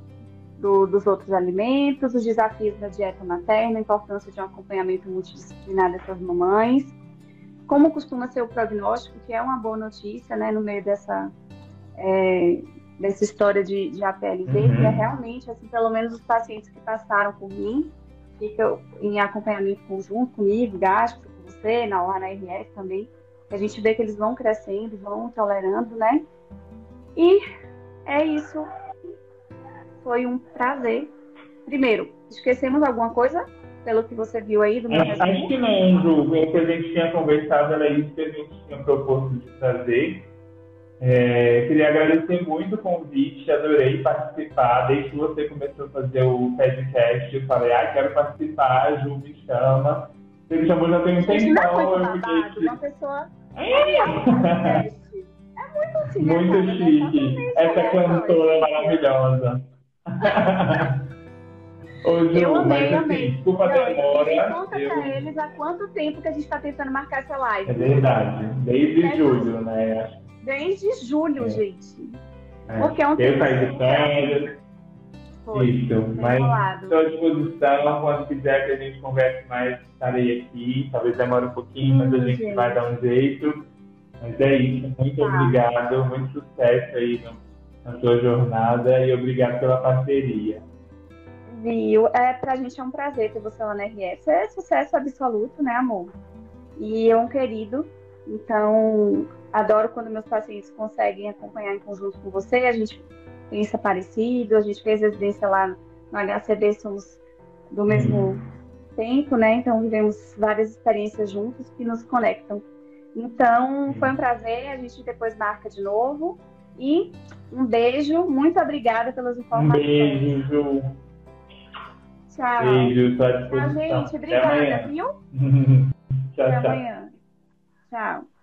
Speaker 2: do, dos outros alimentos, os desafios da dieta materna, a importância de um acompanhamento multidisciplinar dessas mamães, como costuma ser o prognóstico, que é uma boa notícia, né, no meio dessa, é, dessa história de, de APLV, uhum. que é realmente, assim, pelo menos os pacientes que passaram por mim, ficam em acompanhamento conjunto comigo, gasto com você, na hora na RS também, a gente vê que eles vão crescendo, vão tolerando, né? E é isso foi um prazer. Primeiro, esquecemos alguma coisa pelo que você viu aí do meu
Speaker 3: é, Acho que não, Ju. O que a gente tinha conversado era isso que a gente tinha proposto de trazer. É, queria agradecer muito o convite, adorei participar. Desde que você começou a fazer o podcast, eu falei, ah, quero participar, a Ju me chama. Você me chamou já tem um tempão.
Speaker 2: Eu fiquei... Uma pessoa. É. É muito assim,
Speaker 3: né? Muito chique. Essa cantora maravilhosa. Ô, Ju, eu amei, mas, assim, amei. Desculpa a demora.
Speaker 2: Conta eu... pra eles há quanto tempo que a gente tá tentando marcar essa live.
Speaker 3: É verdade. Desde é julho, né?
Speaker 2: Desde julho, é. gente.
Speaker 3: É. Porque é um eu saí de férias. Foi, Isso, mas estou à disposição. Quando quiser que a gente converse mais, estarei aqui. Talvez demore um pouquinho, mas a gente, gente. vai dar um jeito. Mas é isso. Muito tá. obrigado. Muito sucesso aí na sua jornada e obrigado pela parceria.
Speaker 2: Viu? É, pra gente é um prazer ter você lá na RS. É sucesso absoluto, né, amor? E é um querido. Então, adoro quando meus pacientes conseguem acompanhar em conjunto com você. A gente pensa parecido, a gente fez residência lá no HCD, somos do mesmo uhum. tempo, né? Então, vivemos várias experiências juntos que nos conectam. Então, foi um prazer. A gente depois marca de novo. E um beijo. Muito obrigada pelas informações.
Speaker 3: Um beijo.
Speaker 2: Tchau.
Speaker 3: Beijo,
Speaker 2: Tchau, gente. Obrigada, viu?
Speaker 3: tchau,
Speaker 2: Até
Speaker 3: tchau.
Speaker 2: amanhã. Tchau.